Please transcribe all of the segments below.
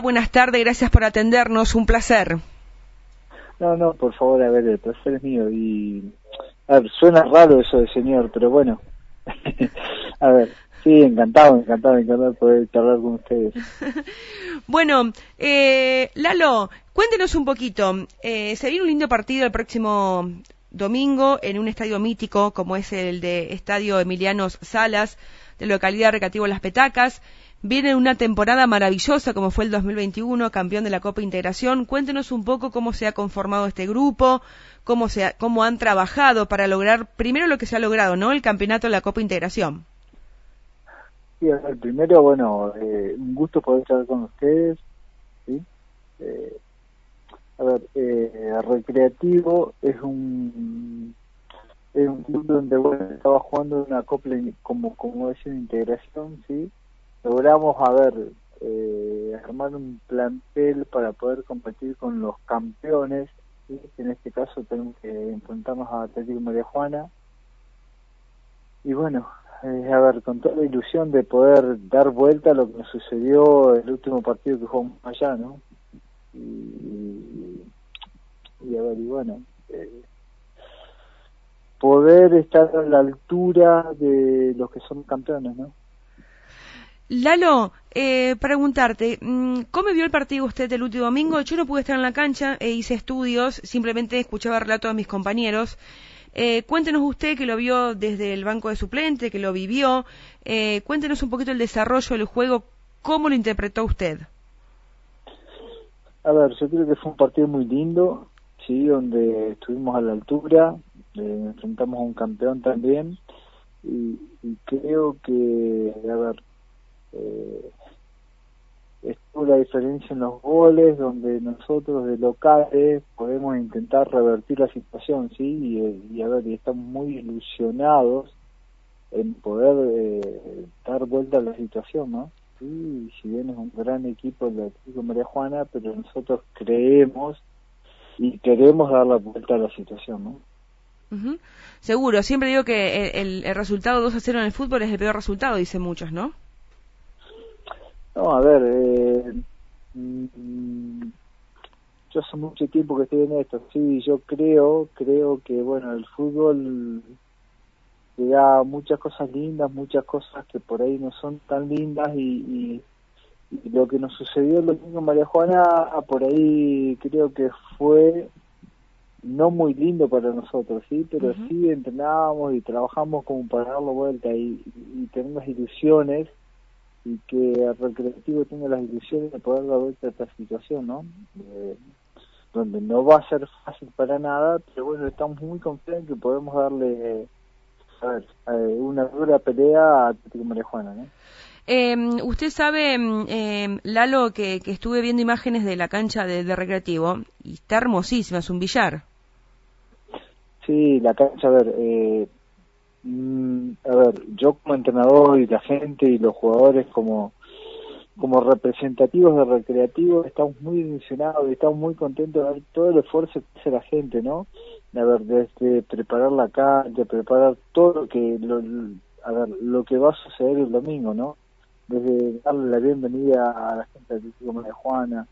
Buenas tardes, gracias por atendernos, un placer. No, no, por favor, a ver, el placer es mío. Y, a ver, suena raro eso de señor, pero bueno. a ver, sí, encantado, encantado, encantado de poder charlar con ustedes. bueno, eh, Lalo, cuéntenos un poquito. Eh, se viene un lindo partido el próximo domingo en un estadio mítico como es el de Estadio Emilianos Salas, de localidad recreativo Las Petacas. Viene una temporada maravillosa como fue el 2021, campeón de la Copa Integración. Cuéntenos un poco cómo se ha conformado este grupo, cómo, se cómo han trabajado para lograr primero lo que se ha logrado, ¿no? El campeonato de la Copa Integración. Sí, el primero, bueno, eh, un gusto poder estar con ustedes. ¿sí? Eh, a ver, eh, Recreativo es un es un club donde bueno, estaba jugando una Copa como como es integración, sí logramos, a ver, eh, armar un plantel para poder competir con los campeones, en este caso tenemos que enfrentarnos a Atlético María Juana. Y bueno, eh, a ver, con toda la ilusión de poder dar vuelta a lo que nos sucedió el último partido que jugamos allá, ¿no? Y, y a ver, y bueno, eh, poder estar a la altura de los que son campeones, ¿no? Lalo, eh, preguntarte, mm, ¿cómo vio el partido usted el último domingo? Yo no pude estar en la cancha, e hice estudios, simplemente escuchaba relatos de mis compañeros. Eh, cuéntenos usted que lo vio desde el banco de suplente, que lo vivió. Eh, cuéntenos un poquito el desarrollo del juego, ¿cómo lo interpretó usted? A ver, yo creo que fue un partido muy lindo, sí, donde estuvimos a la altura, enfrentamos a un campeón también, y creo que, a ver, eh, estuvo la diferencia en los goles donde nosotros de locales podemos intentar revertir la situación sí y, a ver y estamos muy ilusionados en poder eh, dar vuelta a la situación no sí si bien es un gran equipo el Atlético María Juana pero nosotros creemos y queremos dar la vuelta a la situación no Seguro, siempre digo que el, el resultado 2 a 0 en el fútbol es el peor resultado, dicen muchos, ¿no? No, a ver, eh, mm, yo hace mucho tiempo que estoy en esto, sí, yo creo, creo que, bueno, el fútbol te da muchas cosas lindas, muchas cosas que por ahí no son tan lindas y, lo que nos sucedió el domingo en María Juana, ah, por ahí creo que fue no muy lindo para nosotros, sí, pero sí entrenábamos y trabajamos como para darlo vuelta y, y tenemos ilusiones y que el recreativo tenga las ilusiones de poder dar vuelta a esta situación, ¿no? donde no va a ser fácil para nada, pero bueno, estamos muy confiados en que podemos darle a ver, una dura pelea a Atlético Marejuana, ¿no? Eh, usted sabe, eh, Lalo, que, que, estuve viendo imágenes de la cancha de, de, recreativo y está hermosísima, es un billar. Sí, la cancha, a ver, eh, Mm, a ver, yo como entrenador y la gente y los jugadores como como representativos de recreativo estamos muy ilusionados y estamos muy contentos de ver todo el esfuerzo que hace la gente, ¿no? A ver, desde preparar la cancha, preparar todo lo que lo, a ver, lo que va a suceder el domingo, ¿no? Desde darle la bienvenida a la gente de como de Juana,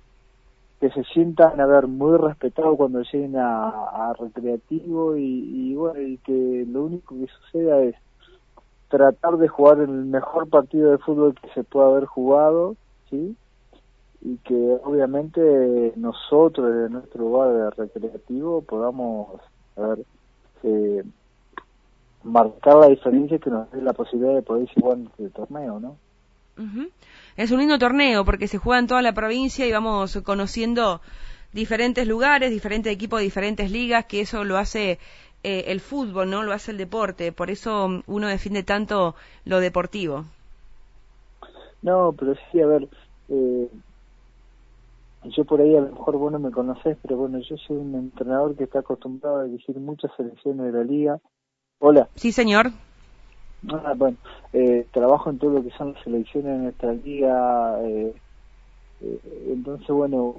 que se sientan a ver muy respetados cuando lleguen a, recreativo y, bueno y que lo único que suceda es tratar de jugar el mejor partido de fútbol que se pueda haber jugado sí y que obviamente nosotros desde nuestro lugar de recreativo podamos a ver eh, marcar la diferencia que nos dé la posibilidad de poder jugar en este torneo no es un lindo torneo porque se juega en toda la provincia y vamos conociendo diferentes lugares, diferentes equipos, diferentes ligas, que eso lo hace eh, el fútbol, ¿no? Lo hace el deporte. Por eso uno defiende tanto lo deportivo. No, pero sí, a ver, eh, yo por ahí a lo mejor vos no me conocés, pero bueno, yo soy un entrenador que está acostumbrado a dirigir muchas selecciones de la liga. Hola. Sí, señor. Ah, bueno, eh, trabajo en todo lo que son las selecciones de nuestra liga, eh, eh, entonces bueno,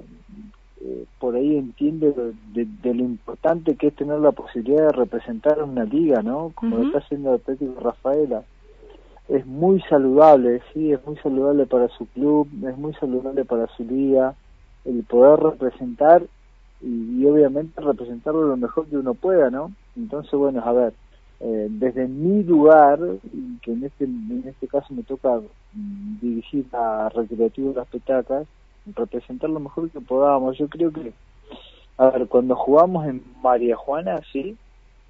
por ahí entiende de, lo importante que es tener la posibilidad de representar una liga, ¿no? Como lo está haciendo Atlético Rafaela. es muy saludable, sí, es muy saludable para su club, es muy saludable para su liga, el poder representar y, obviamente representarlo lo mejor que uno pueda, ¿no? Entonces, bueno, a ver, eh, desde mi lugar, que en este, en este caso me toca mm, dirigir a Recreativo de las Petacas, representar lo mejor que podamos. Yo creo que, a ver, cuando jugamos en María Juana, sí,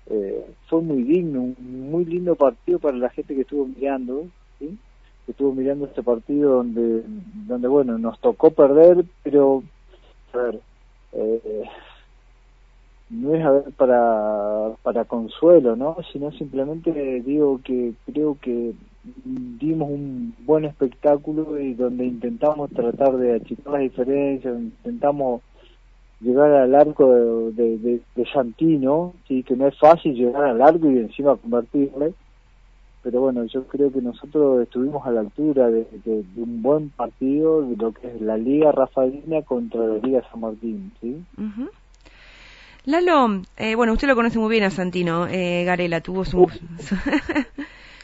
eh, fue muy digno, un muy lindo partido para la gente que estuvo mirando, ¿sí? que estuvo mirando este partido donde, donde bueno, nos tocó perder, pero, a ver, eh, no es a ver para, para consuelo, ¿no? Sino simplemente digo que creo que dimos un buen espectáculo y donde intentamos tratar de achicar las diferencias, intentamos llegar al arco de, de, de, Santino, sí, que no es fácil llegar al arco y encima convertirle, pero bueno, yo creo que nosotros estuvimos a la altura de, un buen partido de lo que es la Liga Rafaelina contra la Liga San Martín, ¿sí? Lalo, eh, bueno, usted lo conoce muy bien a Santino, eh, Garela, tuvo su...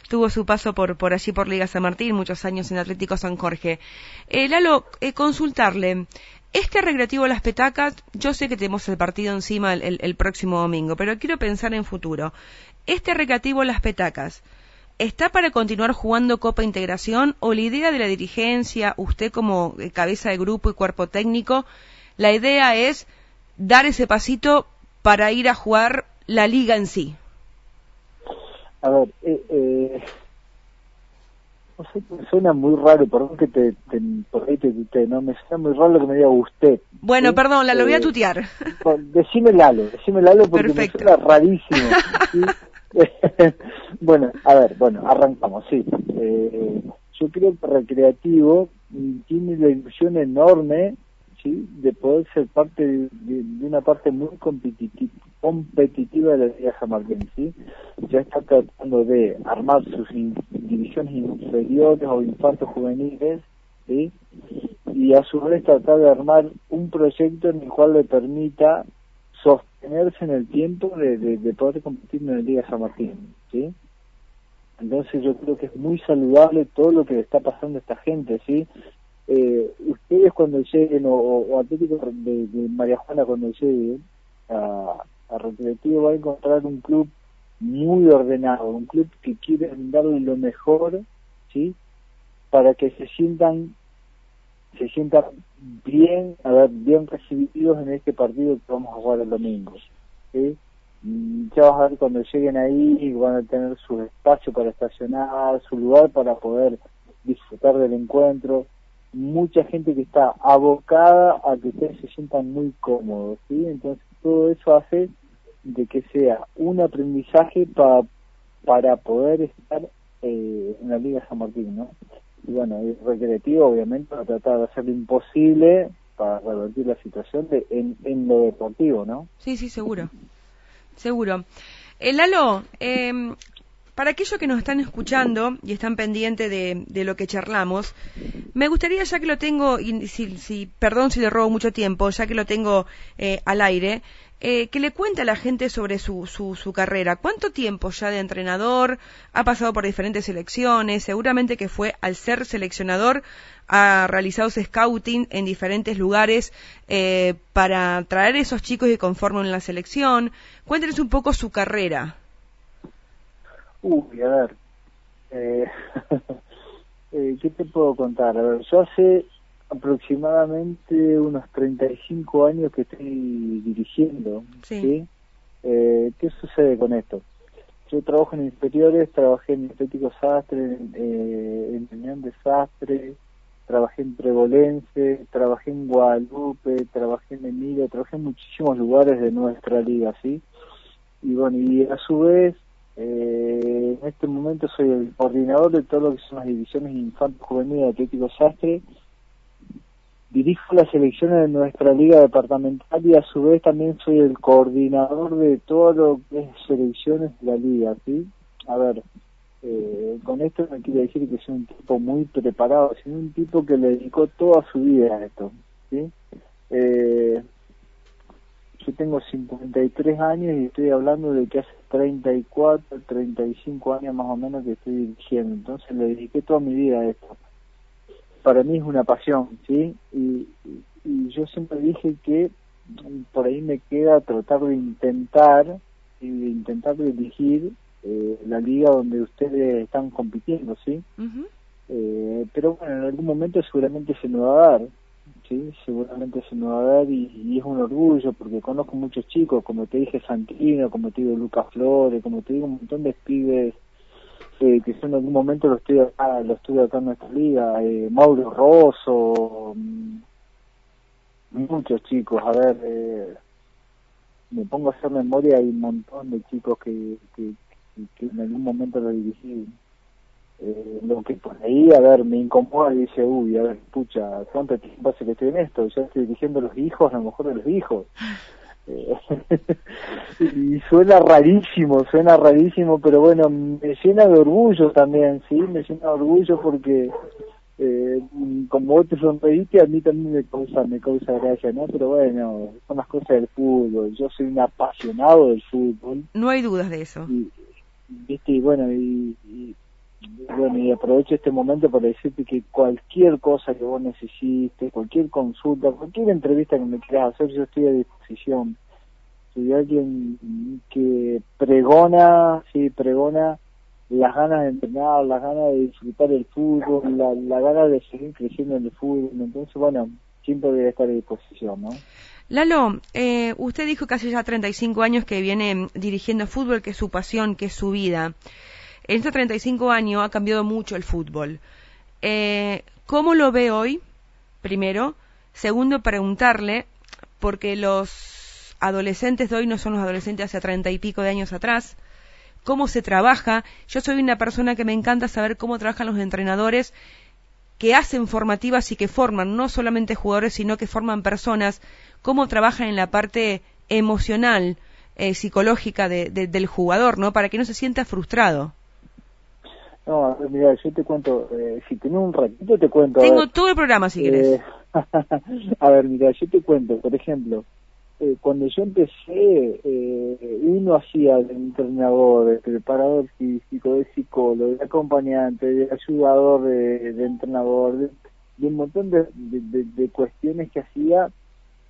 tuvo su paso por, por allí por Liga San Martín, muchos años en Atlético San Jorge. Eh, Lalo, eh, consultarle, este recreativo Las Petacas, yo sé que tenemos el partido encima el, el, próximo domingo, pero quiero pensar en futuro. Este recreativo Las Petacas, ¿está para continuar jugando Copa Integración o la idea de la dirigencia, usted como cabeza de grupo y cuerpo técnico, la idea es dar ese pasito para ir a jugar la liga en sí? A ver, eh, eh, no sé, suena muy raro, perdón que te, te por ahí te, te, no me suena muy raro que me diga usted. Bueno, perdón, la lo voy a eh, tutear. decime Lalo, decime Lalo porque me suena rarísimo. bueno, a ver, bueno, arrancamos, sí. Eh, yo creo que Recreativo tiene la ilusión enorme de poder ser parte de, una parte muy competitiva, competitiva de la Liga San Martín, ¿sí? Ya está tratando de armar sus divisiones inferiores o infantos juveniles, ¿sí? Y a su vez tratar de armar un proyecto en el cual le permita sostenerse en el tiempo de, de, poder competir en la Liga San Martín, ¿sí? Entonces yo creo que es muy saludable todo lo que le está pasando a esta gente, ¿sí? Eh, ustedes cuando lleguen, o, Atlético de, María Juana cuando lleguen a, a Recreativo va a encontrar un club muy ordenado, un club que quiere darle lo mejor, ¿sí? Para que se sientan se sientan bien, a ver, bien recibidos en este partido que vamos a jugar el domingo, ¿sí? Mm, ya vas a ver cuando lleguen ahí van a tener su espacio para estacionar, su lugar para poder disfrutar del encuentro, mucha gente que está abocada a que ustedes se sientan muy cómodos, ¿sí? Entonces todo eso hace de que sea un aprendizaje para para poder estar eh, en la Liga San Martín, ¿no? Y bueno, es recreativo, obviamente, para tratar de hacer lo imposible para revertir la situación de, en, en lo deportivo, ¿no? Sí, sí, seguro. Seguro. Eh, Lalo, eh, para aquellos que nos están escuchando y están pendientes de, lo que charlamos, me gustaría, ya que lo tengo, y si, perdón si le robo mucho tiempo, ya que lo tengo eh, al aire, eh, que le cuente a la gente sobre su, su, su, carrera. ¿Cuánto tiempo ya de entrenador? Ha pasado por diferentes selecciones. Seguramente que fue al ser seleccionador, ha realizado scouting en diferentes lugares eh, para traer esos chicos que conforman la selección. Cuéntenos un poco su carrera. Uy, a ver, eh, ¿qué te puedo contar? A ver, yo hace aproximadamente unos 35 años que estoy dirigiendo, ¿sí? Eh, ¿Qué sucede con esto? Yo trabajo en inferiores, trabajé en Estético Sastre, en, eh, en Unión de Sastre, trabajé en Prevolense, trabajé en Guadalupe, trabajé en Emilia, trabajé en muchísimos lugares de nuestra liga, ¿sí? Y bueno, y a su vez eh, en este momento soy el coordinador de todo lo que son las divisiones infantil juvenil de Atlético Sastre. Dirijo las selecciones de nuestra liga departamental y a su vez también soy el coordinador de todo lo que es selecciones de la liga, ¿sí? A ver, eh, con esto no quiere decir que soy un tipo muy preparado, sino un tipo que le dedicó toda su vida a esto, ¿sí? Eh, yo tengo tengo 53 años y estoy hablando de que hace 34, 35 años más o menos que estoy dirigiendo. Entonces le dediqué toda mi vida a esto. Para mí es una pasión, ¿sí? Y, y yo siempre dije que por ahí me queda tratar de intentar y de intentar dirigir eh, la liga donde ustedes están compitiendo, ¿sí? eh, pero bueno, en algún momento seguramente se me va a dar, ¿sí? Seguramente se me va a dar y, es un orgullo porque conozco muchos chicos, como te dije Santino, como te digo Lucas Flores, como te digo un montón de pibes eh, que en algún momento lo estoy acá, lo estuve acá en nuestra liga, eh, Mauro Rosso, mm, muchos chicos, a ver, eh, me pongo a hacer memoria, hay un montón de chicos que, que, que en algún momento lo dirigí. Eh, lo que por ahí, a ver, me incomoda y dice, uy, a ver, pucha, ¿cuánto tiempo hace que estoy en esto? Ya estoy dirigiendo los hijos, a lo mejor de los hijos. Eh, y suena rarísimo, suena rarísimo, pero bueno, me llena de orgullo también, ¿sí? Me llena de orgullo porque eh, como vos te sonreíste, a mí también me causa, me causa gracia, ¿no? Pero bueno, son las cosas del fútbol. Yo soy un apasionado del fútbol. No hay dudas de eso. Y, ¿viste? y bueno, y, bueno, y aprovecho este momento para decirte que cualquier cosa que vos necesites, cualquier consulta, cualquier entrevista que me quieras hacer, yo estoy a disposición. Soy alguien que pregona, sí, pregona las ganas de entrenar, las ganas de disfrutar el fútbol, la, la ganas de seguir creciendo en el fútbol. Entonces, bueno, siempre a estar a disposición, ¿no? Lalo, eh, usted dijo que hace ya 35 años que viene dirigiendo fútbol, que es su pasión, que es su vida. En estos 35 años ha cambiado mucho el fútbol. Eh, ¿Cómo lo ve hoy? Primero. Segundo, preguntarle, porque los adolescentes de hoy no son los adolescentes hace treinta y pico de años atrás cómo se trabaja. Yo soy una persona que me encanta saber cómo trabajan los entrenadores que hacen formativas y que forman no solamente jugadores, sino que forman personas, cómo trabajan en la parte emocional, eh, psicológica de, del jugador, ¿no? Para que no se sienta frustrado. No, mira, yo te cuento, eh, si tenés un ratito te cuento. Tengo todo el programa si querés. Eh, a ver, mira, yo te cuento, por ejemplo, eh, cuando yo empecé, eh, uno hacía de entrenador, de preparador físico, de psicólogo, de acompañante, de ayudador de, entrenador, de, un montón de, de, cuestiones que hacía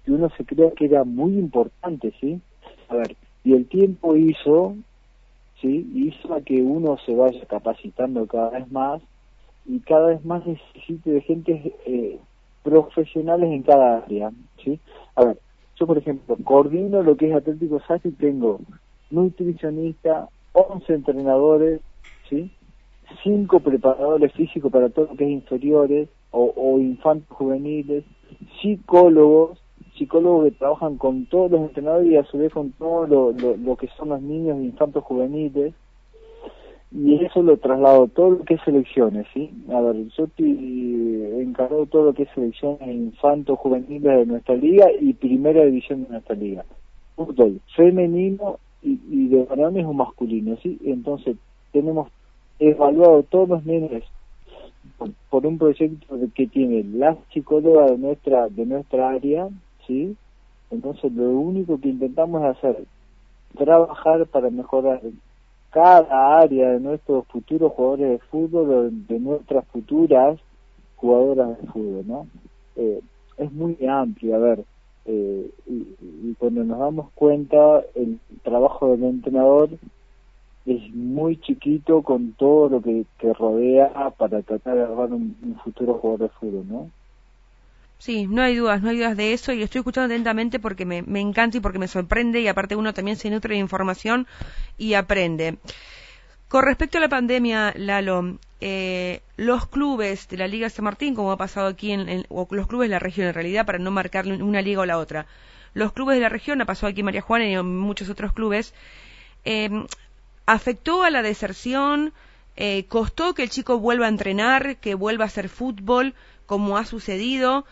que uno se crea que era muy importante, ¿sí? A ver, y el tiempo hizo, ¿sí? Hizo a que uno se vaya capacitando cada vez más y cada vez más necesite de gente eh, profesionales en cada área, ¿sí? A ver, yo, por ejemplo, coordino lo que es Atlético y tengo nutricionista, 11 entrenadores, ¿sí? 5 preparadores físicos para todo lo que es inferiores o infantes juveniles, psicólogos, psicólogos que trabajan con todos los entrenadores y a su vez con todo lo, que son los niños e infantes juveniles, y eso lo traslado todo lo que es selecciones, ¿sí? A ver, yo estoy encargado todo lo que es selecciones infantos juveniles de nuestra liga y primera división de nuestra liga. Fútbol femenino y, de varones o masculinos, ¿sí? Entonces, tenemos evaluado todos los nenes por, un proyecto que tiene la psicóloga de nuestra de nuestra área, ¿sí? Entonces, lo único que intentamos es hacer trabajar para mejorar cada área de nuestros futuros jugadores de fútbol, de, nuestras futuras jugadoras de fútbol, ¿no? Eh, es muy amplio, a ver, eh, y, cuando nos damos cuenta, el trabajo del entrenador es muy chiquito con todo lo que, rodea para tratar de agarrar un, un futuro jugador de fútbol, ¿no? Sí, no hay dudas, no hay dudas de eso y estoy escuchando atentamente porque me, encanta y porque me sorprende y aparte uno también se nutre de información y aprende. Con respecto a la pandemia, Lalo, eh, los clubes de la Liga San Martín, como ha pasado aquí, en, o los clubes de la región en realidad, para no marcarle una liga o la otra, los clubes de la región, ha pasado aquí María Juana y muchos otros clubes, eh, afectó a la deserción, eh, costó que el chico vuelva a entrenar, que vuelva a hacer fútbol, como ha sucedido,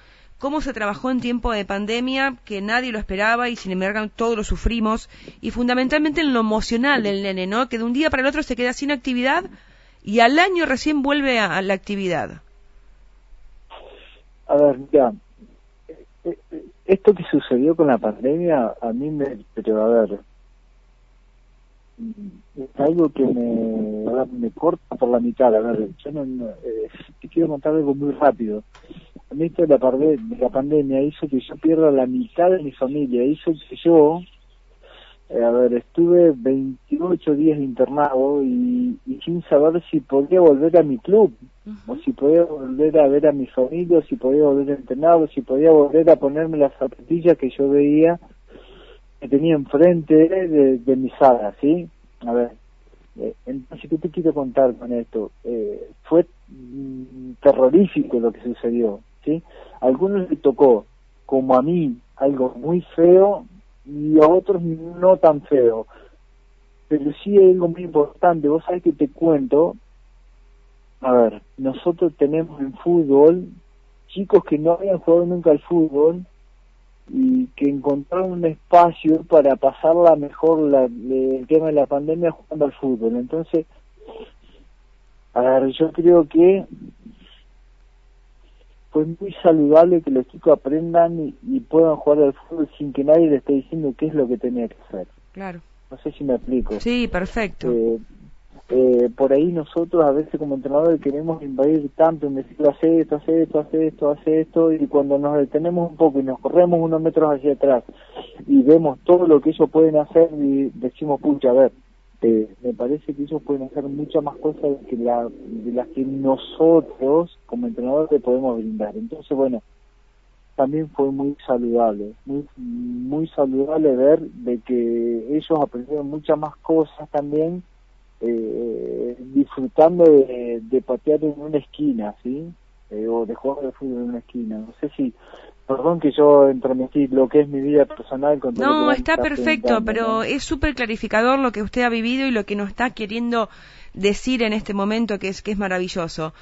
cómo se trabajó en tiempo de pandemia, que nadie lo esperaba y sin embargo todos lo sufrimos, y fundamentalmente en lo emocional del nene, ¿no? Que de un día para el otro se queda sin actividad y al año recién vuelve a, la actividad. A ver, ya, eh, eh, esto que sucedió con la pandemia, a mí me, pero a ver, es algo que me, me corta por la mitad. A ver, yo no, eh, te quiero contar algo muy rápido. Esto de la, de la pandemia hizo que yo pierda la mitad de mi familia, hizo que yo, eh, a ver, estuve 28 días internado y, y, sin saber si podía volver a mi club, o si podía volver a ver a mi familia, o si podía volver a entrenar, o si podía volver a ponerme las zapatillas que yo veía que tenía enfrente de, de mi sala, ¿sí? A ver, eh, entonces, ¿qué te quiero contar con esto? Eh, fue mm, terrorífico lo que sucedió, ¿sí? A algunos les tocó, como a mí, algo muy feo y a otros no tan feo. Pero sí hay algo muy importante, vos sabés que te cuento, a ver, nosotros tenemos en fútbol chicos que no habían jugado nunca al fútbol y que encontraron un espacio para pasarla mejor la, el tema de la pandemia jugando al fútbol. Entonces, a ver, yo creo que fue muy saludable que los chicos aprendan y, puedan jugar al fútbol sin que nadie les esté diciendo qué es lo que tenía que hacer. Claro. No sé si me explico. Sí, perfecto. Eh, eh, por ahí nosotros a veces como entrenadores queremos invadir tanto en decir hace esto, hace esto, hace esto, hace esto y cuando nos detenemos un poco y nos corremos unos metros hacia atrás y vemos todo lo que ellos pueden hacer y decimos pucha a ver eh, me parece que ellos pueden hacer muchas más cosas que la, de las que nosotros como entrenadores le podemos brindar entonces bueno también fue muy saludable, muy, muy saludable ver de que ellos aprendieron muchas más cosas también eh, disfrutando de, patear en una esquina, ¿sí? Eh, o de jugar de fútbol en una esquina. No sé si, perdón que yo entrometí lo que es mi vida personal con todo No, está perfecto, pero es súper clarificador lo que usted ha vivido y lo que nos está queriendo decir en este momento, que es que es maravilloso.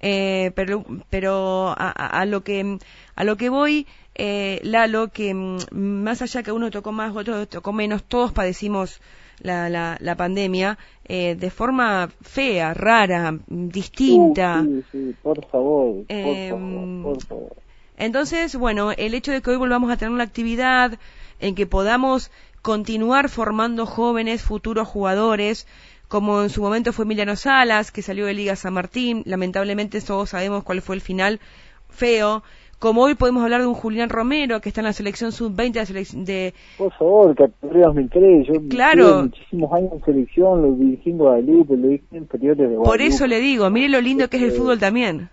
Eh, pero pero a, a, lo que a lo que voy eh, Lalo que mm, más allá que uno tocó más otro tocó menos todos padecimos la, la, la pandemia eh, de forma fea, rara, distinta. sí, sí, por favor, por, em, favor, por favor. Entonces, bueno, el hecho de que hoy volvamos a tener una actividad en que podamos continuar formando jóvenes, futuros jugadores, como en su momento fue Emiliano Salas, que salió de Liga San Martín, lamentablemente todos sabemos cuál fue el final feo, como hoy podemos hablar de un Julián Romero que está en la selección sub-20 de, Por favor, categoría 2003. Yo claro. muchísimos años en selección, lo dirigí en Guadalupe, lo dirigí en periodos de Por eso le digo, mire lo lindo que es el este, fútbol también.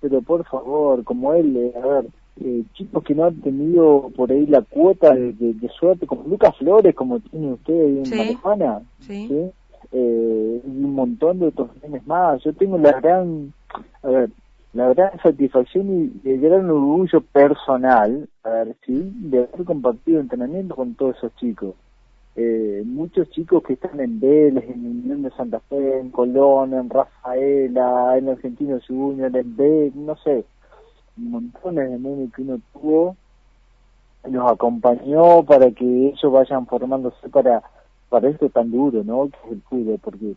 Pero por favor, como él, eh, a ver, eh, chicos que no han tenido por ahí la cuota de, suerte, como Lucas Flores, como tiene usted ahí en sí. ¿sí? Eh, y un montón de otros más. Yo tengo la gran, a ver, la gran satisfacción y el gran orgullo personal, de haber compartido entrenamiento con todos esos chicos. Eh, muchos chicos que están en Vélez, en Unión de Santa Fe, en Colón, en Rafaela, en Argentino Junior, en B, no sé, montones de memes que uno tuvo, los acompañó para que ellos vayan formándose para, para esto tan duro, ¿no? Que es el fútbol, porque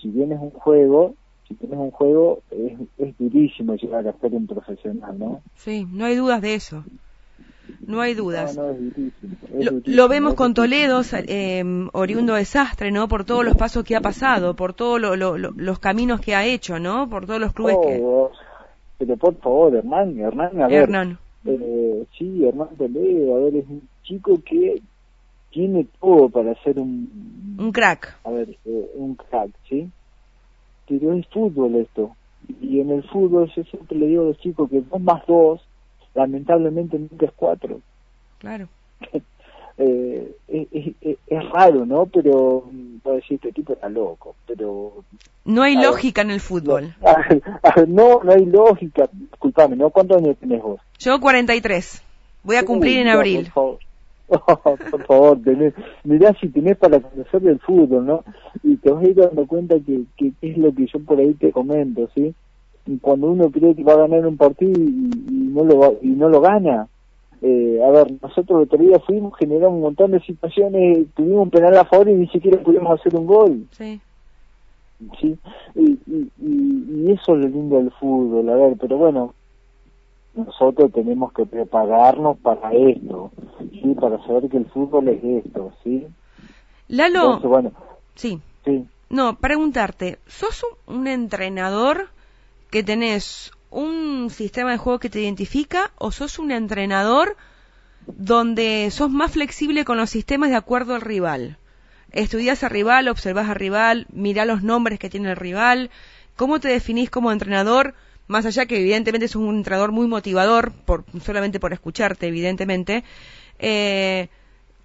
si bien es un juego, si tienes un juego, es, es durísimo llegar a ser un profesional, ¿no? Sí, no hay dudas de eso. No hay dudas. No, es durísimo, lo, vemos con Toledo, eh, oriundo desastre, ¿no? Por todos los pasos que ha pasado, por todos los caminos que ha hecho, ¿no? Por todos los clubes que... Pero por favor, Hernán, Hernán, a ver. Hernán. Eh, sí, Hernán Toledo, a ver, es un chico que tiene todo para ser un... Un crack. A ver, eh, un crack, ¿sí? Pero es fútbol esto. Y en el fútbol yo siempre le digo a los chicos que dos más dos, lamentablemente nunca es cuatro. Claro. eh, es, es, es, raro, ¿no? Pero, puedo decir, este tipo está loco, pero... No hay lógica en el fútbol. no, no hay lógica. Disculpame, ¿no? ¿Cuántos años tenés vos? Yo 43. Voy a cumplir en abril. por favor, tenés, mirá si tenés para conocer del fútbol, ¿no? Y te vas a ir dando cuenta que, que, es lo que yo por ahí te comento, ¿sí? Y cuando uno cree que va a ganar un partido y, no lo y no lo gana, eh, a ver, nosotros el otro día fuimos, generamos un montón de situaciones, tuvimos un penal a favor y ni siquiera pudimos hacer un gol. Sí. Sí, y, y, y, y eso es lo lindo del fútbol, a ver, pero bueno, nosotros tenemos que prepararnos para esto, ¿sí? Para saber que el fútbol es esto, ¿sí? Lalo, bueno, sí. Sí. No, preguntarte, ¿sos un entrenador que tenés un sistema de juego que te identifica o sos un entrenador donde sos más flexible con los sistemas de acuerdo al rival? Estudias al rival, observas al rival, mirá los nombres que tiene el rival. ¿Cómo te definís como entrenador? Más allá que evidentemente sos un entrenador muy motivador, por, solamente por escucharte, evidentemente. Eh,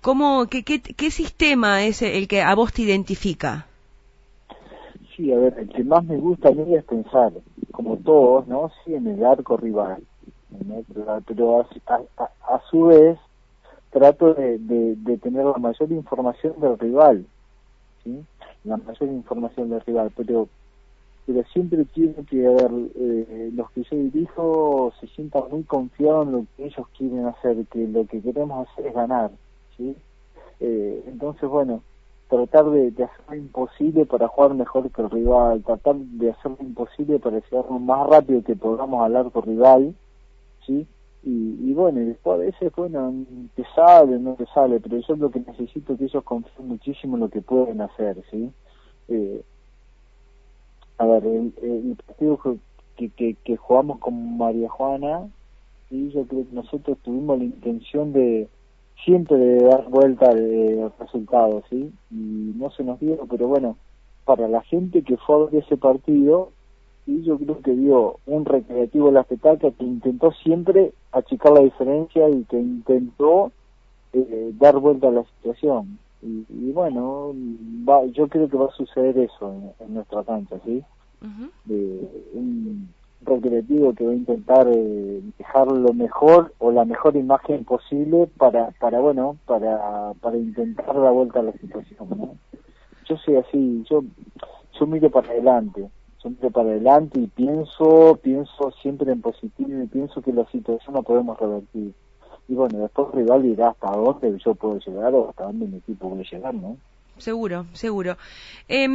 ¿cómo, qué, qué, ¿Qué sistema es el que a vos te identifica? Sí, a ver, el que más me gusta a mí es pensar, como todos, ¿no? Sí, en el arco rival. Pero a, su vez trato de, de, tener la mayor información del rival, ¿sí? La mayor información del rival, pero pero siempre quiero que a eh, los que yo dirijo se sientan muy confiados en lo que ellos quieren hacer, que lo que queremos hacer es ganar, ¿sí? Eh, entonces, bueno, tratar de, hacer lo imposible para jugar mejor que el rival, tratar de hacer lo imposible para llegar más rápido que podamos al arco rival, ¿sí? Y, y bueno, después a veces, bueno, te sale, no te sale, pero yo lo que necesito es que ellos confíen muchísimo en lo que pueden hacer, ¿sí? Eh, a ver, el, partido que, que, que, jugamos con María Juana, y yo creo que nosotros tuvimos la intención de siempre de dar vuelta de resultados, ¿sí? Y no se nos dio, pero bueno, para la gente que fue a ver ese partido, y yo creo que dio un recreativo de la petaca que intentó siempre achicar la diferencia y que intentó eh, dar vuelta a la situación. Y, bueno, va, yo creo que va a suceder eso en, nuestra cancha, ¿sí? de un recreativo que va a intentar eh, dejar lo mejor o la mejor imagen posible para, para bueno, para, para intentar dar vuelta a la situación, ¿no? Yo soy así, yo, yo miro para adelante, yo miro para adelante y pienso, pienso siempre en positivo y pienso que la situación la podemos revertir. Y bueno, después el rival dirá hasta dónde yo puedo llegar o hasta dónde mi equipo puede llegar, ¿no? seguro, seguro. Eh,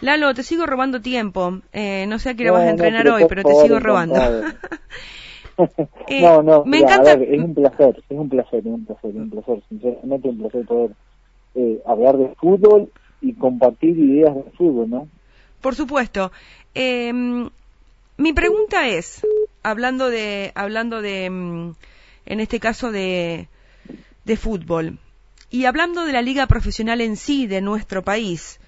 Lalo, te sigo robando tiempo. Eh, no sé a qué vas a entrenar hoy, pero te sigo robando. eh, no, no, me encanta. es un placer, es un placer, es un placer, es un placer, sinceramente un placer poder eh, hablar de fútbol y compartir ideas de fútbol, ¿no? Por supuesto. Eh, mi pregunta es, hablando de, hablando de, mm, en este caso de, de fútbol, y hablando de la liga profesional en sí de nuestro país,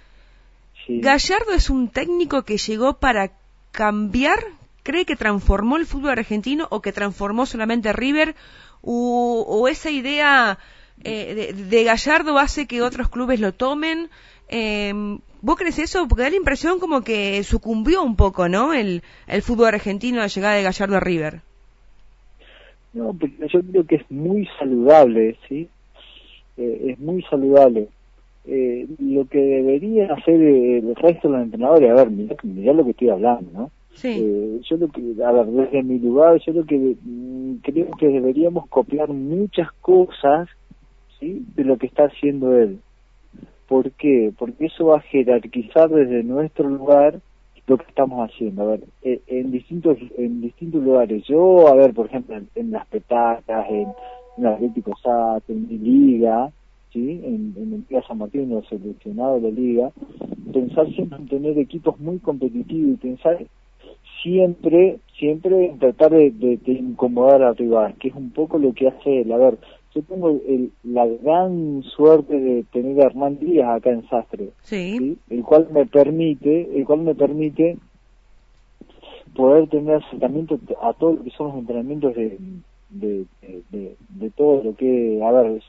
¿Gallardo es un técnico que llegó para cambiar? ¿Cree que transformó el fútbol argentino o que transformó solamente River? ¿O, esa idea eh, de, Gallardo hace que otros clubes lo tomen? Eh, ¿Vos crees eso? Porque da la impresión como que sucumbió un poco, ¿no? El, el fútbol argentino a la llegada de Gallardo a River. No, porque yo creo que es muy saludable, ¿sí? Eh, es muy saludable. Eh, lo que debería hacer el resto de los entrenadores, a ver, mirá, lo que estoy hablando, ¿no? Eh, yo lo que, a ver, desde mi lugar, yo lo que mm, creo que deberíamos copiar muchas cosas, ¿sí? De lo que está haciendo él. ¿Por qué? Porque eso va a jerarquizar desde nuestro lugar lo que estamos haciendo. A ver, en distintos en distintos lugares. Yo, a ver, por ejemplo, en, las petacas, en, en Atlético SAT, en mi liga, ¿sí? en, en el Liga San Martín, los seleccionados de liga, pensar siempre en tener equipos muy competitivos y pensar siempre, siempre en tratar de, de, incomodar al rival, que es un poco lo que hace él. A ver, yo tengo el, la gran suerte de tener a Hernán Díaz acá en Sastre, sí. el cual me permite, el cual me permite poder tener acercamiento a todo lo que son los entrenamientos de, de, de, todo lo que, a ver,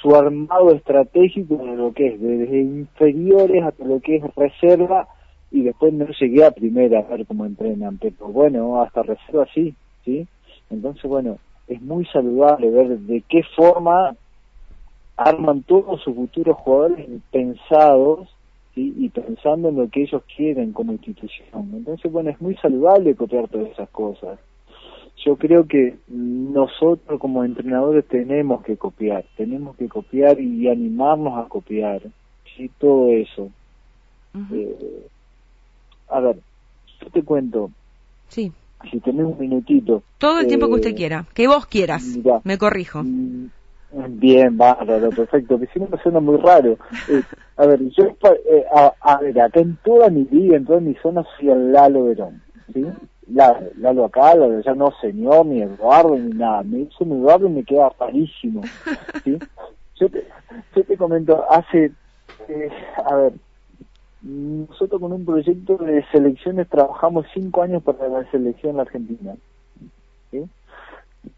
su armado estratégico de lo que es, desde inferiores hasta lo que es reserva, y después no llegué a primera a ver cómo entrenan, pero bueno, hasta reserva sí, ¿sí? Entonces, bueno, es muy saludable ver de qué forma arman todos sus futuros jugadores pensados ¿sí? y pensando en lo que ellos quieren como institución. Entonces, bueno, es muy saludable copiar todas esas cosas yo creo que nosotros como entrenadores tenemos que copiar, tenemos que copiar y animarnos a copiar, ¿sí? todo eso. eh, a ver, yo te cuento, sí. Si tenés un minutito. Todo el tiempo que usted eh, quiera, que vos quieras. me corrijo. Mm, bien, bárbaro, perfecto, que si no me suena muy raro. Eh, a ver, yo, eh, a, ver, acá en toda mi vida, en toda mi zona, soy el Lalo Verón, ¿sí? Lalo, acá, Lalo ya no señor, ni Eduardo, ni nada. Me dice mi Eduardo y me queda rarísimo, ¿sí? Yo te, yo te comento, hace, a ver, nosotros con un proyecto de selecciones trabajamos cinco años para la selección argentina. ¿sí?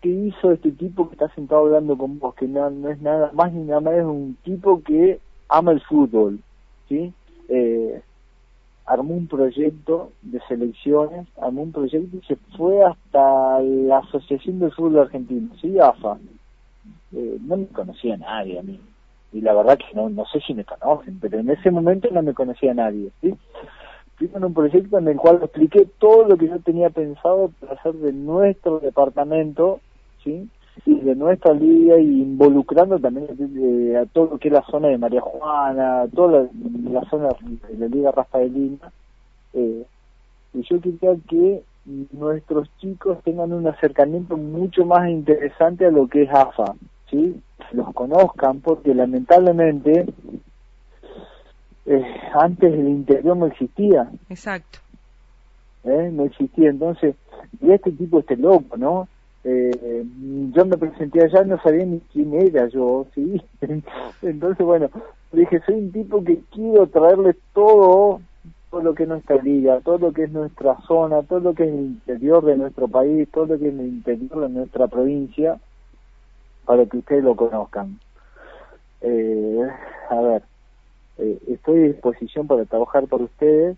¿Qué hizo este tipo que está sentado hablando con vos? Que no, no es nada más ni nada más, es un tipo que ama el fútbol. ¿sí? Eh, armó un proyecto de selecciones, armó un proyecto y se fue hasta la Asociación del Fútbol Argentino, ¿sí? AFA. Eh, no me conocía nadie a mí y la verdad que no, no sé si me conocen, pero en ese momento no me conocía nadie, ¿sí? Fui con un proyecto en el cual expliqué todo lo que yo tenía pensado para hacer de nuestro departamento, ¿sí? Y de nuestra liga y involucrando también a todo lo que es la zona de María Juana, toda la, zona de la Liga Rafaelina. Eh, y yo quería que nuestros chicos tengan un acercamiento mucho más interesante a lo que es AFA, ¿sí? Los conozcan, porque lamentablemente eh, antes el interior no existía. Exacto. ¿Eh? No existía, entonces, y este tipo, este loco, ¿no? Eh, yo me presenté allá, no sabía ni quién era yo, ¿sí? Entonces, bueno, dije, soy un tipo que quiero traerle todo, todo lo que es nuestra liga, todo lo que es nuestra zona, todo lo que es el interior de nuestro país, todo lo que es el interior de nuestra provincia, para que ustedes lo conozcan. Eh, a ver, eh, estoy a disposición para trabajar por ustedes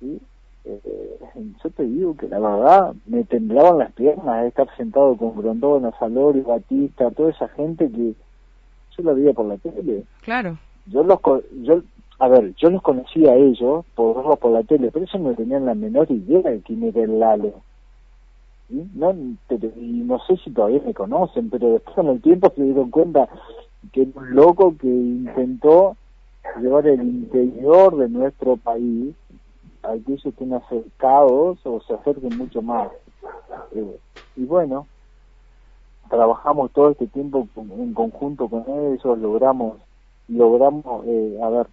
y eh, yo te digo que la verdad me temblaban las piernas de estar sentado con Grondona, Salorio, Batista, toda esa gente que yo la veía por la tele. Claro. Yo los yo a ver, yo los conocía a ellos por verlos por la tele, pero eso no tenían la menor idea de quién era el Lalo. No, y no sé si todavía me conocen, pero después con el tiempo se dieron cuenta que es un loco que intentó llevar el interior de nuestro país a que estén acercados o se acerquen mucho más. Eh, y bueno, trabajamos todo este tiempo en conjunto con ellos, logramos, logramos, eh, a ver,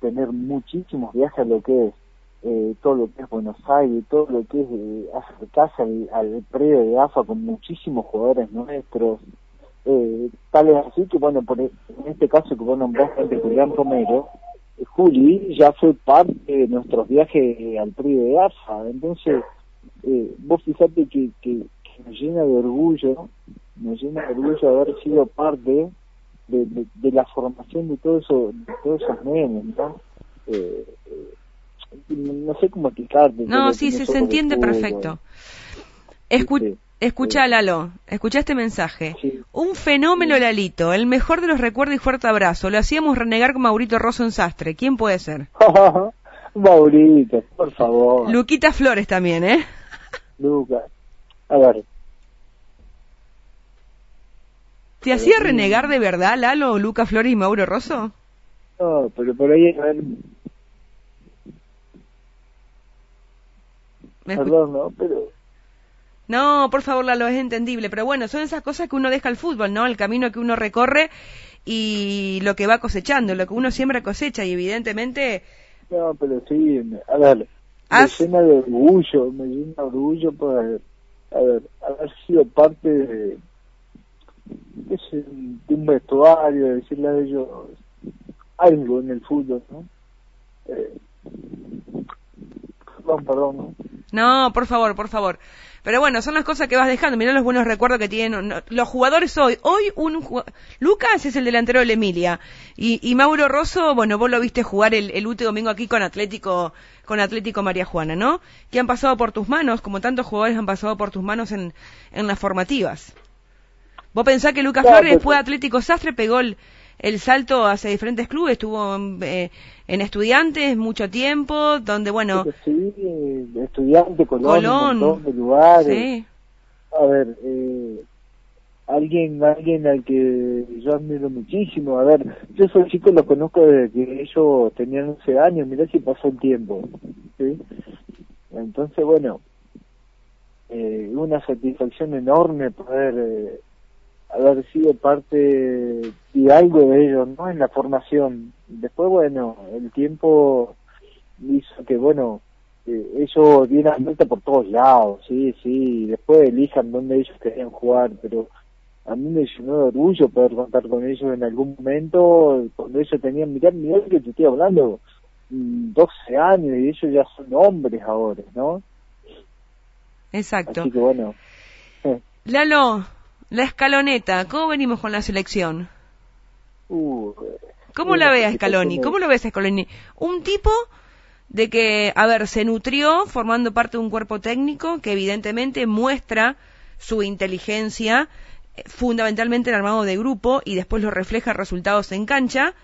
tener muchísimos viajes a lo que es eh, todo lo que es Buenos Aires, todo lo que es eh, acercarse al, al de AFA con muchísimos jugadores nuestros, eh, tal es así que bueno, por, e, en este caso que vos nombraste de Julián Romero, eh, Juli ya fue parte de nuestros viajes al predio de AFA, entonces eh, vos fíjate que, que, nos llena de orgullo, nos llena de orgullo haber sido parte de, de, la formación de todo eso, de todos esos nenes, ¿no? Eh, no sé cómo explicarte. No, sí, se, entiende perfecto. Escucha, Lalo, escucha este mensaje. Un fenómeno, Lalito, el mejor de los recuerdos y fuerte abrazo. Lo hacíamos renegar con Maurito Rosso en Sastre. ¿Quién puede ser? Maurito, por favor. Luquita Flores también, ¿eh? Lucas. A ver. ¿Te hacía renegar de verdad, Lalo, Lucas Flores y Mauro Rosso? No, pero por ahí, a ver, Perdón, ¿no? Pero... No, por favor, Lalo, es entendible, pero bueno, son esas cosas que uno deja al fútbol, ¿no? El camino que uno recorre y lo que va cosechando, lo que uno siembra cosecha y evidentemente... No, pero sí, a ver, me llena de orgullo, me llena de orgullo por haber, haber sido parte de, de, un vestuario, de decirle a ellos algo en el fútbol, ¿no? Eh, perdón, perdón, no, por favor, por favor. Pero bueno, son las cosas que vas dejando. Mirá los buenos recuerdos que tienen los jugadores hoy. Hoy un Lucas es el delantero de Emilia y, y, Mauro Rosso, bueno, vos lo viste jugar el, el último domingo aquí con Atlético con Atlético María Juana, ¿no? Que han pasado por tus manos, como tantos jugadores han pasado por tus manos en, en las formativas. Vos pensás que Lucas Flores después de Atlético Sastre pegó el, el salto hacia diferentes clubes, estuvo eh, en estudiantes mucho tiempo, donde bueno... Sí, estudiante, Colón, un de lugares. A ver, eh, alguien alguien al que yo admiro muchísimo, a ver, yo soy chico, lo conozco desde que ellos tenían 11 años, mirá si pasó el tiempo, ¿sí? Entonces, bueno, eh, una satisfacción enorme poder eh, haber sido parte de algo de ellos, ¿no? En la formación. Después, bueno, el tiempo hizo que, bueno, eh, ellos dieran vuelta por todos lados, sí, sí, después elijan dónde ellos querían jugar, pero a mí me llenó de orgullo poder contar con ellos en algún momento, cuando ellos tenían, mirá, mirá que te estoy hablando, 12 mm, años y ellos ya son hombres ahora, ¿no? Exacto. Así que bueno. Lalo, la escaloneta, ¿cómo venimos con la selección? Uh, ¿Cómo la ves a Scaloni? ¿Cómo lo ves a Scaloni? Un tipo de que, a ver, se nutrió formando parte de un cuerpo técnico que evidentemente muestra su inteligencia eh, fundamentalmente en armado de grupo y después lo refleja resultados en cancha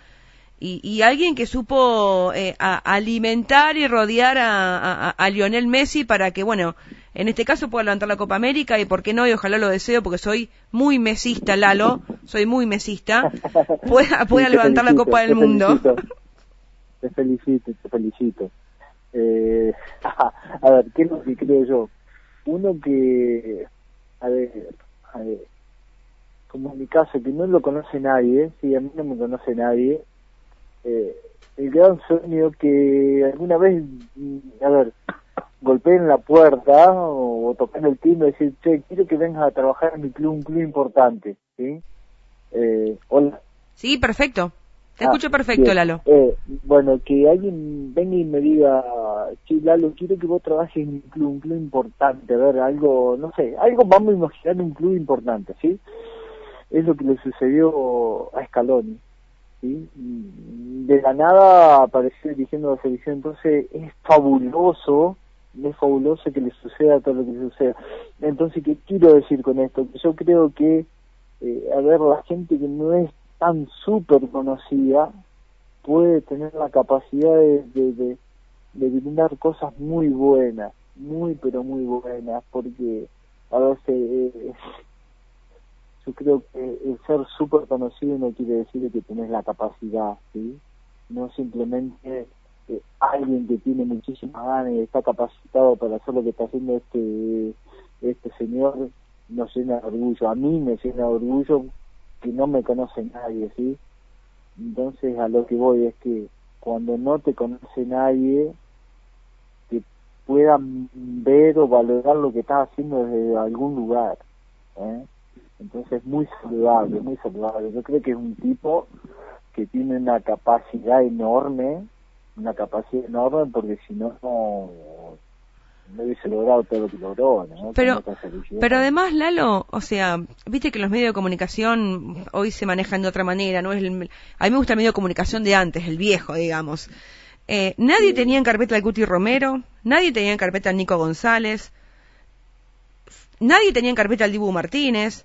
y, alguien que supo eh, alimentar y rodear a, a, Lionel Messi para que, bueno, en este caso pueda levantar la Copa América y por qué no, y ojalá lo deseo porque soy muy mesista, Lalo, soy muy mesista, pueda, pueda levantar la Copa del Mundo. te felicito, te felicito. Eh, a ver, ¿qué es lo que creo yo? Uno que, a ver, a ver, como en mi caso, que no lo conoce nadie, sí, a mí no me conoce nadie, eh, el gran sueño que alguna vez, mm, a ver, golpeen la puerta o, toquen el timbre y decir, che, quiero que vengas a trabajar en mi club, un club importante, ¿sí? Eh, hola. Sí, perfecto. Te ah, escucho perfecto, Lalo. Eh, bueno, que alguien venga y me diga, sí, Lalo, quiero que vos trabajes en un club, un club importante, a ver, algo, no sé, algo vamos a imaginar un club importante, ¿sí? Es lo que le sucedió a Scaloni, ¿sí? De la nada apareció dirigiendo la selección, entonces es fabuloso, es fabuloso que le suceda todo lo que suceda. Entonces, ¿qué quiero decir con esto? Que yo creo que, eh, a ver, la gente que no es tan súper conocida puede tener la capacidad de, de, de, cosas muy buenas, muy pero muy buenas, porque a veces yo creo que el ser súper conocido no quiere decir que tenés la capacidad, ¿sí? No simplemente alguien que tiene muchísimas ganas y está capacitado para hacer lo que está haciendo este este señor nos llena de orgullo. A mí me llena de orgullo que no me conoce nadie, ¿sí? Entonces a lo que voy es que cuando no te conoce nadie, que puedan ver o valorar lo que estás haciendo desde algún lugar. ¿eh? Entonces es muy saludable, muy saludable. Yo creo que es un tipo que tiene una capacidad enorme, una capacidad enorme porque si no, no no hubiese logrado todo lo que logró. Pero, pero además, Lalo, o sea, viste que los medios de comunicación hoy se manejan de otra manera, no es a mí me gusta el medio de comunicación de antes, el viejo, digamos. Eh, nadie tenía en carpeta al Guti Romero, nadie tenía en carpeta al Nico González, nadie tenía en carpeta al Dibu Martínez,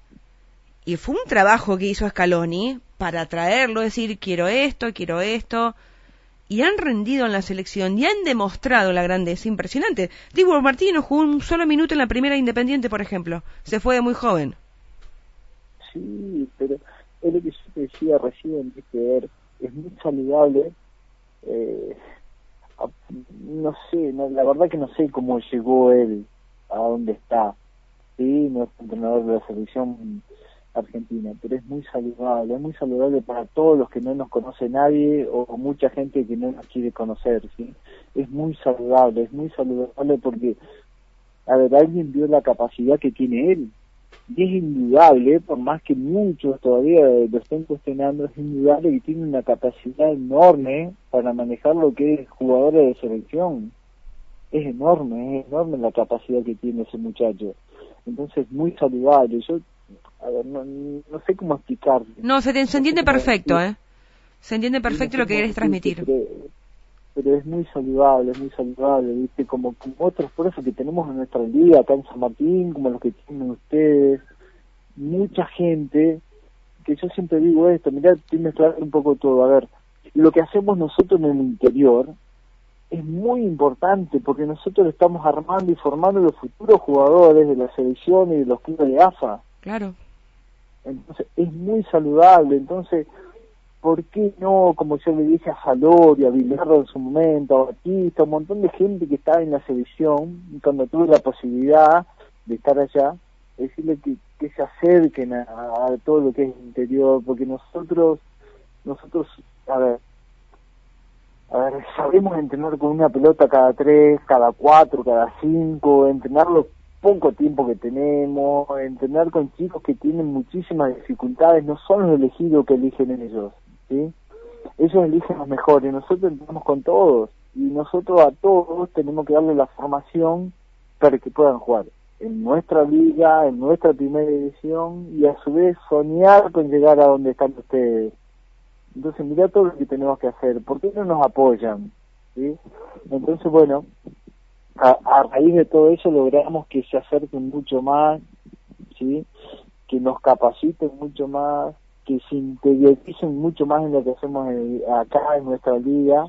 y fue un trabajo que hizo Scaloni para traerlo, decir, quiero esto, quiero esto, y han rendido en la selección y han demostrado la grandeza impresionante. Diego Martínez jugó un solo minuto en la primera Independiente, por ejemplo. Se fue de muy joven. Sí, pero es lo que yo te decía recién, ver, es muy saludable. Eh, no sé, la verdad que no sé cómo llegó él a donde está. Sí, no es entrenador de la selección Argentina, pero es muy saludable, es muy saludable para todos los que no nos conoce nadie o mucha gente que no nos quiere conocer. Es muy saludable, es muy saludable porque, a ver, alguien vio la capacidad que tiene él, y es indudable, por más que muchos todavía lo estén cuestionando, es indudable que tiene una capacidad enorme para manejar lo que es jugadores de selección. Es enorme, es enorme la capacidad que tiene ese muchacho. Entonces, muy saludable. Yo a ver, no, no sé cómo explicar. No, se, se entiende perfecto, ¿eh? Se entiende perfecto lo que quieres transmitir. Pero, es muy saludable, es muy saludable, ¿viste? Como, como otros eso que tenemos en nuestra liga, acá en San Martín, como los que tienen ustedes. Mucha gente, que yo siempre digo esto, mirá, estoy mezclando un poco todo. A ver, lo que hacemos nosotros en el interior es muy importante porque nosotros estamos armando y formando los futuros jugadores de la selección y de los clubes de AFA. Claro. Entonces, es muy saludable. Entonces, ¿por qué no, como yo le dije a Salori, a Bilardo en su momento, a Batista, un montón de gente que estaba en la selección, cuando tuve la posibilidad, de estar allá, decirle que, se acerquen a, todo lo que es interior, porque nosotros, nosotros, a ver, a ver, sabemos entrenar con una pelota cada tres, cada cuatro, cada cinco, entrenar los poco tiempo que tenemos, entrenar con chicos que tienen muchísimas dificultades, no son los elegidos que eligen ellos, ¿sí? Ellos eligen los mejores, nosotros entrenamos con todos y nosotros a todos tenemos que darle la formación para que puedan jugar en nuestra liga, en nuestra primera edición y a su vez soñar con llegar a donde están ustedes. Entonces, mira todo lo que tenemos que hacer. ¿Por qué no nos apoyan? ¿Sí? Entonces, bueno, a, a, raíz de todo eso logramos que se acerquen mucho más, ¿sí? Que nos capaciten mucho más, que se interioricen mucho más en lo que hacemos acá en nuestra liga.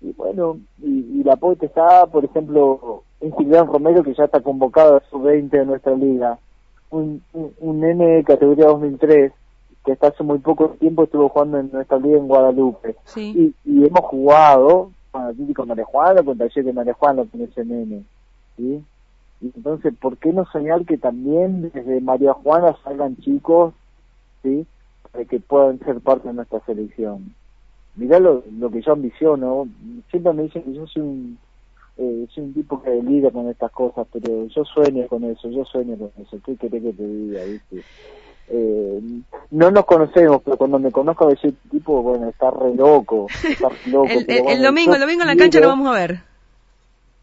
Y bueno, y, y la apoyo está, por ejemplo, un Julián Romero que ya está convocado a su 20 de nuestra liga, un, un, un nene de categoría 2003 que hasta hace muy poco tiempo estuvo jugando en nuestra liga en Guadalupe. Sí. Y, y hemos jugado con Atlético Marejuana, con Taller de Marejuana, con nene. ¿sí? Y entonces, ¿por qué no soñar que también desde María Juana salgan chicos ¿sí? para que puedan ser parte de nuestra selección? Mirá lo, lo que yo ambiciono. Siempre me dicen que yo soy un eh, soy un tipo que lidia con estas cosas, pero yo sueño con eso, yo sueño con eso. ¿Qué querés que te diga, viste? Eh, no nos conocemos, pero cuando me conozco a ese tipo, bueno, está re loco. Está loco el, pero el, bueno, el domingo, el domingo en la cancha lo vamos a ver.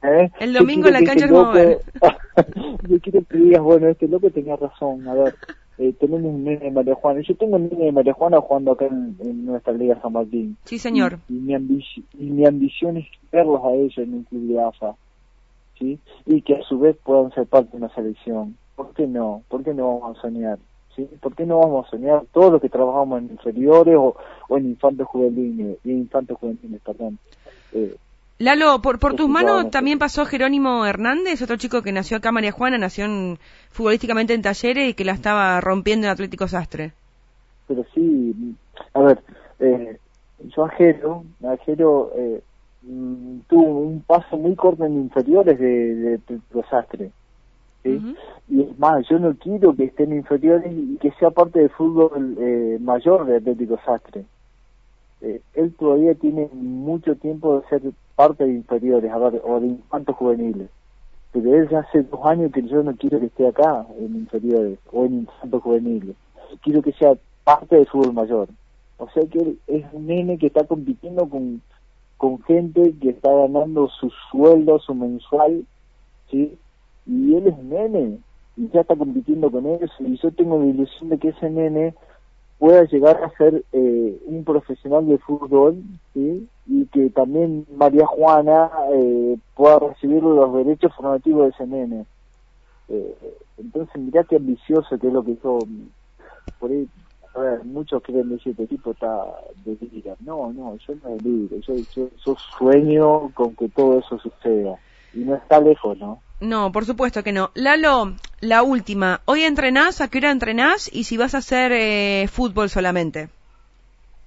¿Eh? El domingo en la cancha lo vamos a ver. yo quiero que digas, bueno, este loco tenía razón. A ver, eh, tenemos un nene de María Juana. Yo tengo un nene de María Juana jugando acá en, en nuestra Liga San Martín. Sí, señor. Y, y, mi ambici y mi ambición es verlos a ellos en un club de AFA. ¿sí? Y que a su vez puedan ser parte de una selección. ¿Por qué no? ¿Por qué no vamos a soñar? ¿Sí? ¿Por qué no vamos a soñar todos los que trabajamos en inferiores o, o en infantes juveniles, en infantes juveniles, perdón? Eh, Lalo, por, por tus manos también pasó Jerónimo Hernández, otro chico que nació acá, María Juana, nació en, futbolísticamente en Talleres y que la estaba rompiendo en Atlético Sastre. Pero sí, a ver, eh, yo a Jero, a Jero eh, mm, tuvo un paso muy corto en inferiores de, de Atlético Sastre. ¿Sí? Uh -huh. Y es más, yo no quiero que esté en inferiores y que sea parte del fútbol eh, mayor de Atlético Sastre. Eh, él todavía tiene mucho tiempo de ser parte de inferiores, a ver, o de infantos juveniles. Pero él ya hace dos años que yo no quiero que esté acá en inferiores o en infantos juveniles. Quiero que sea parte del fútbol mayor. O sea que él es un nene que está compitiendo con, con gente que está ganando su sueldo, su mensual, ¿sí? Y él es nene y ya está compitiendo con ellos y yo tengo la ilusión de que ese nene pueda llegar a ser eh, un profesional de fútbol y que también María Juana eh, pueda recibir los derechos formativos de ese nene. Eh, entonces, mirá qué ambicioso que es lo que yo, por ahí, a ver, muchos creen decir, este tipo está delira. No, no, yo no deliro, yo, yo, yo sueño con que todo eso suceda. Y no está lejos, ¿no? No, por supuesto que no. Lalo, la última. ¿Hoy entrenás? ¿A qué hora entrenás? Y si vas a hacer eh, fútbol solamente.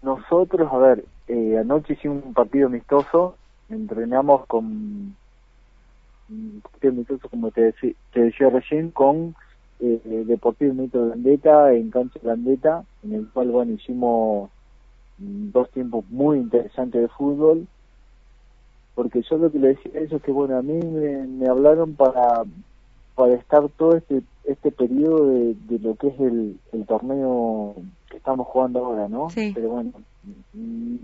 Nosotros, a ver, eh, anoche hicimos un partido amistoso. Entrenamos con. Un partido amistoso, como te, decí, te decía recién, con eh, Deportivo Mito Gandeta, en Cancha Gandeta, en el cual, bueno, hicimos dos tiempos muy interesantes de fútbol porque yo lo que le decía a ellos es que bueno a mí me, me, hablaron para para estar todo este este periodo de, de lo que es el, el, torneo que estamos jugando ahora no sí. pero bueno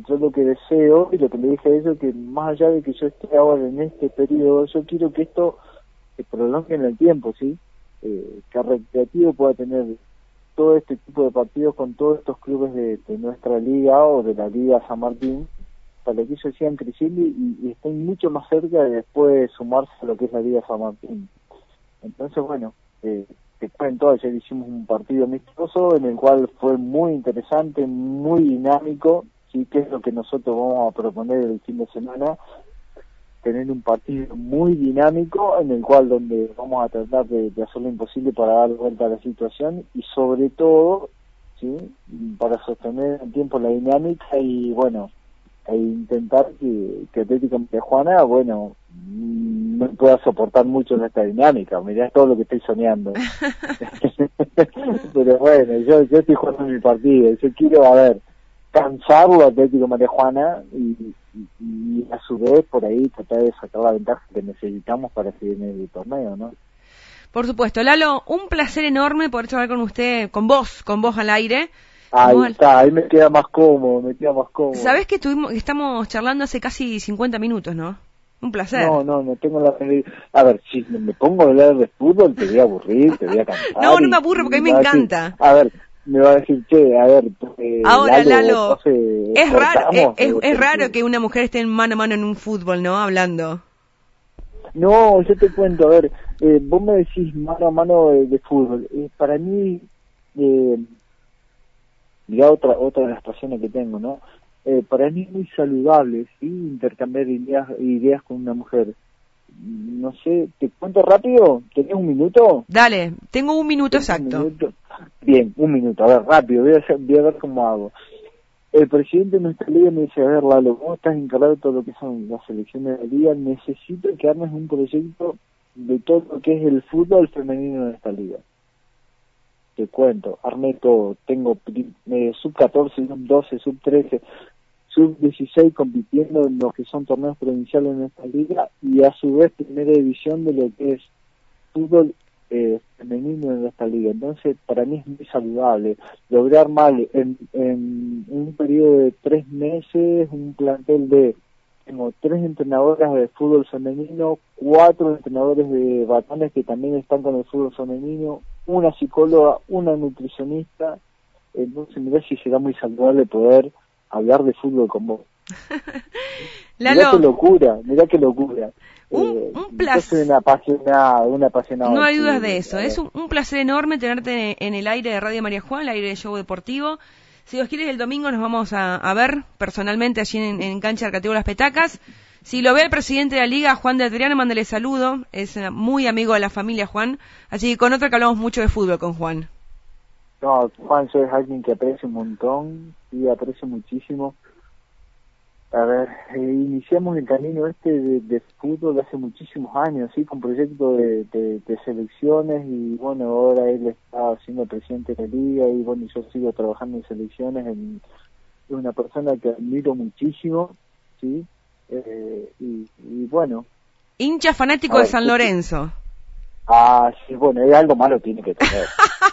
yo lo que deseo y lo que le dije a ellos que más allá de que yo esté ahora en este periodo yo quiero que esto se prolongue en el tiempo sí eh, que recreativo pueda tener todo este tipo de partidos con todos estos clubes de, de nuestra liga o de la liga San Martín para que ellos sigan creciendo y, y, estén mucho más cerca de después sumarse a lo que es la Liga San Martín. Entonces, bueno, eh, te cuento, ayer hicimos un partido amistoso en el cual fue muy interesante, muy dinámico, sí que es lo que nosotros vamos a proponer el fin de semana, tener un partido muy dinámico en el cual donde vamos a tratar de, de hacer lo imposible para dar vuelta a la situación y sobre todo, sí, para sostener el tiempo la dinámica y bueno, e intentar que, que Atlético de Juana, bueno, no pueda soportar mucho esta dinámica, mirá todo lo que estoy soñando. pero bueno, yo, yo estoy jugando mi partido, yo quiero, a ver, cansarlo Atlético María Juana y, y, a su vez por ahí tratar de sacar la ventaja que necesitamos para seguir en el torneo, ¿no? Por supuesto. Lalo, un placer enorme poder charlar con usted, con vos, con vos al aire. Ahí está, ahí me queda más cómodo, me queda más cómodo. Sabés que estuvimos, estamos charlando hace casi 50 minutos, ¿no? Un placer. No, no, no tengo la... A ver, si me pongo a hablar de fútbol, te voy a aburrir, te voy a cansar. no, no me aburre porque a mí me encanta. a ver, me va a decir, che, a ver... Eh, Ahora, Lalo, es, raro, es, es raro que una mujer esté en mano a mano en un fútbol, ¿no? Hablando. No, yo te cuento, a ver, eh, vos me decís mano a mano de, fútbol. Eh, para mí, eh, ya otra otra de las pasiones que tengo, ¿no? Eh, para mí es muy saludable, ¿sí? Intercambiar ideas, ideas con una mujer. No sé, ¿te cuento rápido? ¿Tenés un minuto? Dale, tengo un minuto exacto. Bien, un minuto, a ver, rápido, voy a, voy a ver cómo hago el presidente de nuestra liga me dice, a ver, Lalo, vos estás encargado de todo lo que son las selecciones de la liga, necesito que armes un proyecto de todo lo que es el fútbol femenino en esta liga. Te cuento, armé tengo eh, sub 14, sub 12, sub 13, sub 16 compitiendo en lo que son torneos provinciales en esta liga y a su vez primera división de lo que es fútbol eh, femenino en esta liga. Entonces, para mí es muy saludable lograr mal en, en un periodo de tres meses un plantel de tengo tres entrenadoras de fútbol femenino, cuatro entrenadores de batones que también están con el fútbol femenino, una psicóloga, una nutricionista. Entonces, mira si será muy saludable poder hablar de fútbol con vos. Mirá qué locura, mirá qué locura. Un, eh, un placer. una apasionada, una apasionada. No hay dudas de eso. Es un, placer enorme tenerte en el aire de Radio María Juan, el aire de show deportivo. Si Dios quiere, el domingo nos vamos a, ver personalmente allí en, en Cancha Arcativo Las Petacas. Si lo ve el presidente de la liga, Juan de Adriano, mándale saludo. Es eh, muy amigo de la familia Juan. Así que con otro que hablamos mucho de fútbol con Juan. No, Juan, soy alguien que aprecio un montón y aprecio muchísimo a ver, eh, iniciamos el camino este de, fútbol hace muchísimos años, sí, con proyectos de, selecciones y bueno, ahora él está siendo presidente de la liga y bueno, yo sigo trabajando en selecciones, es una persona que admiro muchísimo, sí, eh, y, bueno. Hincha fanático de San Lorenzo. Ah, sí, bueno, algo malo tiene que tener.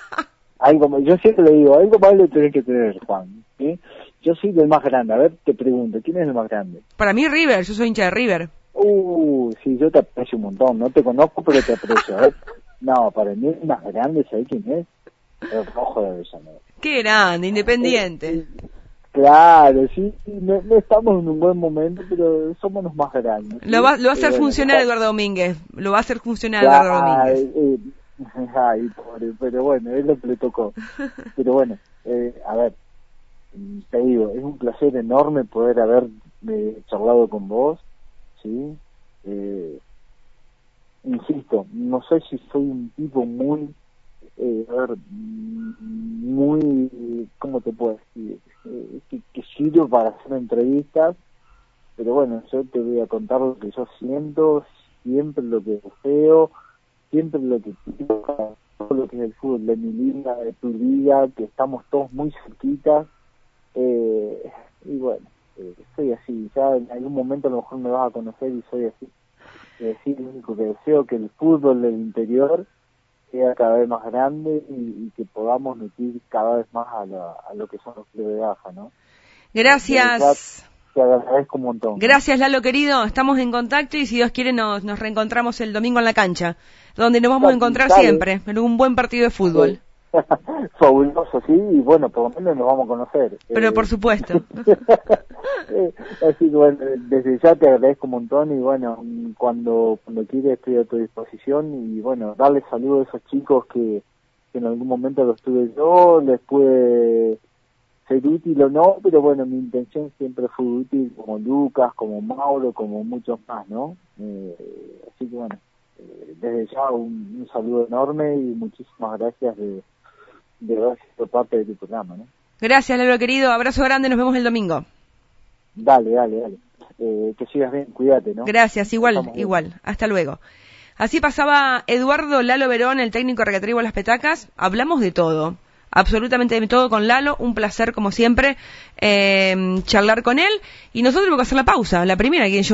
algo, yo siempre le digo, algo malo tiene que tener, Juan, ¿sí? Yo soy del más grande. A ver, te pregunto, ¿quién es el más grande? Para mí River, yo soy hincha de River. Uh, sí, yo te aprecio un montón. No te conozco, pero te aprecio. No, para mí el más grande, ¿sabes quién es? El Rojo de Avellaneda. Qué grande, independiente. Claro, sí, no, estamos en un buen momento, pero somos los más grandes. Lo va, lo va a hacer funcionar Eduardo Domínguez. Lo va a hacer funcionar Eduardo Domínguez. Eh, ay, pobre, pero bueno, es lo que le tocó. Pero bueno, eh, a ver, te digo, es un placer enorme poder haber eh, charlado con vos, ¿sí? Eh, insisto, no sé si soy un tipo muy, eh, muy, ¿cómo te puedo decir? Eh, que, que sirve para hacer entrevistas, pero bueno, yo te voy a contar lo que yo siento, siempre lo que deseo, siempre lo que todo lo que es el fútbol de mi liga, de tu liga, que estamos todos muy cerquitas, eh, y bueno, eh, soy así, ya en algún momento a lo mejor me vas a conocer y soy así. Es decir, lo único que deseo que el fútbol del interior sea cada vez más grande y, que podamos meter cada vez más a, a lo que son los clubes de baja, ¿no? Gracias. Te agradezco un montón. Gracias, Lalo querido. Estamos en contacto y si Dios quiere nos, nos reencontramos el domingo en la cancha, donde nos vamos a encontrar siempre, en un buen partido de fútbol. fabuloso, sí, y bueno, por lo menos nos vamos a conocer. Pero eh, por supuesto. Eh, así que bueno, desde ya te agradezco un montón y bueno, cuando, cuando quieras estoy a tu disposición y bueno, darle saludos a esos chicos que, en algún momento los tuve yo, les pude ser útil o no, pero bueno, mi intención siempre fue útil como Lucas, como Mauro, como muchos más, ¿no? Eh, así que bueno, desde ya un, saludo enorme y muchísimas gracias de, de haber sido parte de tu programa, ¿no? Gracias, Lalo querido. Abrazo grande, nos vemos el domingo. Dale, dale, dale. eh, que sigas bien, cuídate, ¿no? Gracias, igual, igual. Hasta luego. Así pasaba Eduardo Lalo Verón, el técnico recreativo de las petacas. Hablamos de todo, absolutamente de todo con Lalo. Un placer, como siempre, eh, charlar con él. Y nosotros vamos a hacer la pausa, la primera, quien yo.